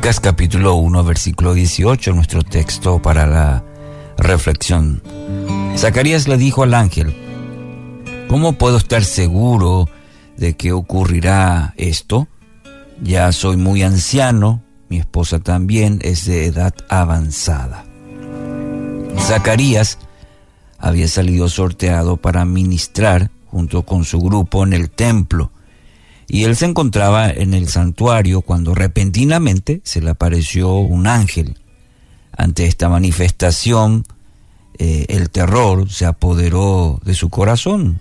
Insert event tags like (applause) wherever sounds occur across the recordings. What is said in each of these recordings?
Lucas capítulo 1, versículo 18, nuestro texto para la reflexión. Zacarías le dijo al ángel, ¿cómo puedo estar seguro de que ocurrirá esto? Ya soy muy anciano, mi esposa también es de edad avanzada. Zacarías había salido sorteado para ministrar junto con su grupo en el templo y él se encontraba en el santuario cuando repentinamente se le apareció un ángel. Ante esta manifestación, eh, el terror se apoderó de su corazón.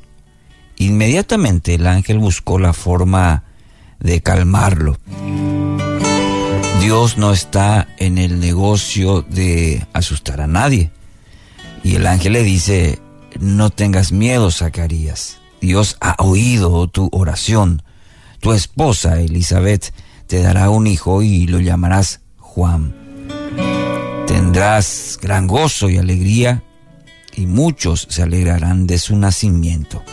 Inmediatamente el ángel buscó la forma de calmarlo. Dios no está en el negocio de asustar a nadie. Y el ángel le dice, no tengas miedo, Zacarías. Dios ha oído tu oración tu esposa Elizabeth te dará un hijo y lo llamarás Juan. Tendrás gran gozo y alegría y muchos se alegrarán de su nacimiento.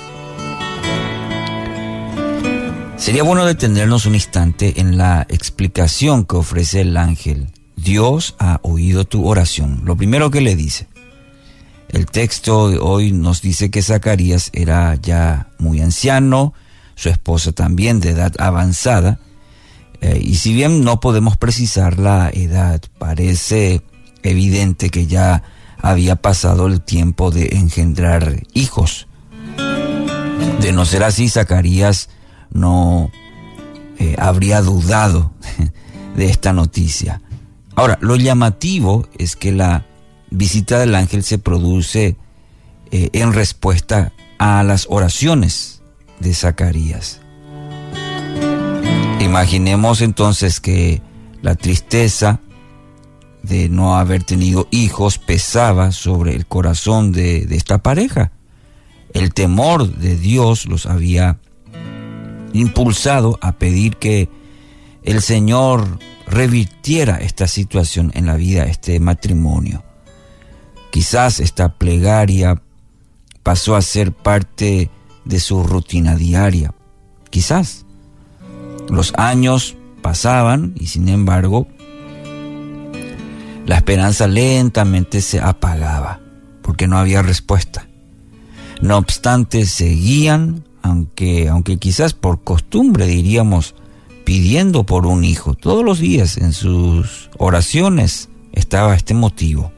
Sería bueno detenernos un instante en la explicación que ofrece el ángel. Dios ha oído tu oración. Lo primero que le dice. El texto de hoy nos dice que Zacarías era ya muy anciano, su esposa también de edad avanzada. Eh, y si bien no podemos precisar la edad, parece evidente que ya había pasado el tiempo de engendrar hijos. De no ser así, Zacarías no eh, habría dudado (laughs) de esta noticia. Ahora, lo llamativo es que la visita del ángel se produce eh, en respuesta a las oraciones de Zacarías. Imaginemos entonces que la tristeza de no haber tenido hijos pesaba sobre el corazón de, esta pareja. El temor de Dios los había impulsado a pedir que el Señor revirtiera esta situación en la vida, este matrimonio. Quizás esta plegaria pasó a ser parte de su rutina diaria. Quizás los años pasaban y sin embargo la esperanza lentamente se apagaba porque no había respuesta. No obstante, seguían, aunque, aunque quizás por costumbre diríamos, pidiendo por un hijo. Todos los días en sus oraciones estaba este motivo.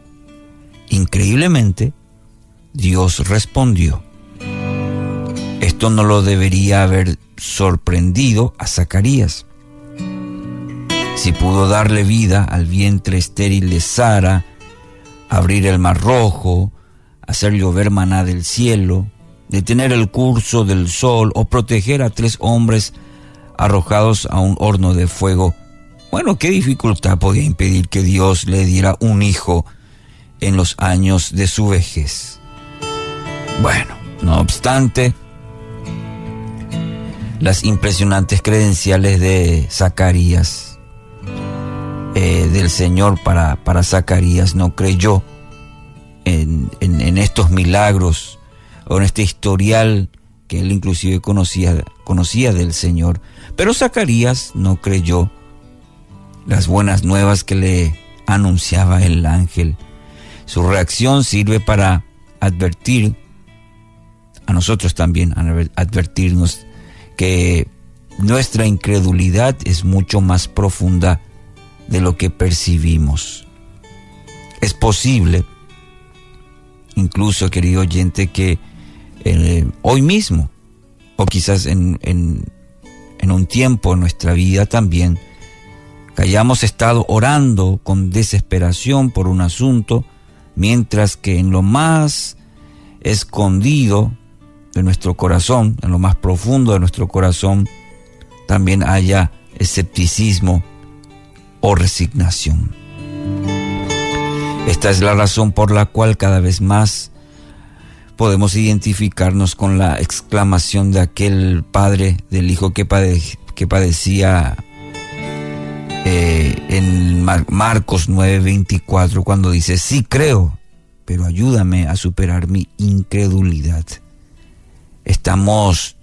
Increíblemente, Dios respondió. Esto no lo debería haber sorprendido a Zacarías. Si pudo darle vida al vientre estéril de Sara, abrir el mar rojo, hacer llover maná del cielo, detener el curso del sol o proteger a tres hombres arrojados a un horno de fuego, bueno, ¿qué dificultad podía impedir que Dios le diera un hijo en los años de su vejez? Bueno, no obstante, las impresionantes credenciales de Zacarías, eh, del Señor para, para Zacarías, no creyó en, en, estos milagros o en este historial que él inclusive conocía, conocía del Señor. Pero Zacarías no creyó las buenas nuevas que le anunciaba el ángel. Su reacción sirve para advertir a nosotros también, advertirnos que nuestra incredulidad es mucho más profunda de lo que percibimos. Es posible, incluso querido oyente, que eh, hoy mismo, o quizás en, en un tiempo en nuestra vida también, que hayamos estado orando con desesperación por un asunto, mientras que en lo más escondido de nuestro corazón, en lo más profundo de nuestro corazón, también haya escepticismo o resignación. Esta es la razón por la cual cada vez más podemos identificarnos con la exclamación de aquel padre del hijo que, que padecía eh, en Marcos 9:24 cuando dice, sí creo, pero ayúdame a superar mi incredulidad estamos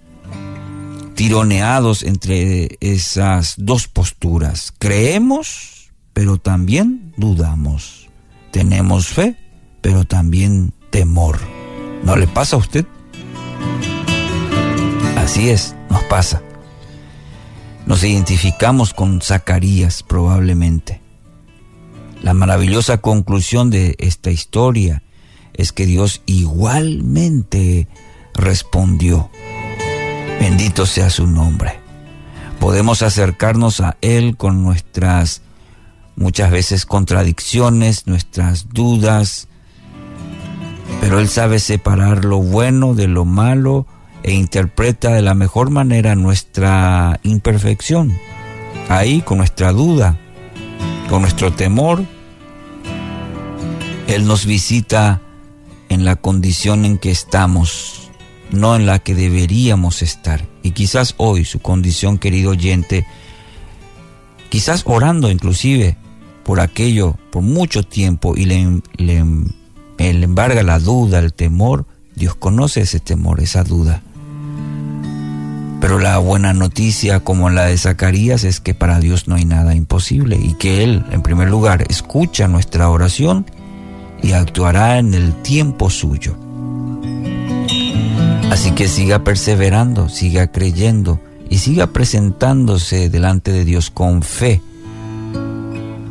tironeados entre esas dos posturas. Creemos, pero también dudamos. Tenemos fe, pero también temor. ¿No le pasa a usted? Así es, nos pasa. Nos identificamos con Zacarías probablemente. La maravillosa conclusión de esta historia es que Dios igualmente respondió. Bendito sea su nombre. Podemos acercarnos a Él con nuestras muchas veces contradicciones, nuestras dudas, pero Él sabe separar lo bueno de lo malo e interpreta de la mejor manera nuestra imperfección. Ahí, con nuestra duda, con nuestro temor, Él nos visita en la condición en que estamos, no en la que deberíamos estar. Y quizás hoy su condición, querido oyente, quizás orando inclusive por aquello por mucho tiempo y le, le, le embarga la duda, el temor, Dios conoce ese temor, esa duda. Pero la buena noticia, como la de Zacarías, es que para Dios no hay nada imposible y que Él, en primer lugar, escucha nuestra oración y actuará en el tiempo suyo. Así que siga perseverando, siga creyendo y siga presentándose delante de Dios con fe.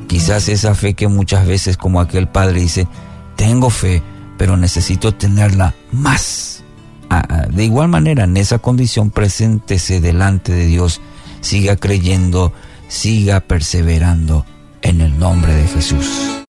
Quizás esa fe que muchas veces como aquel padre dice, tengo fe, pero necesito tenerla más. Ah, ah, de igual manera, en esa condición, preséntese delante de Dios, siga creyendo, siga perseverando en el nombre de Jesús.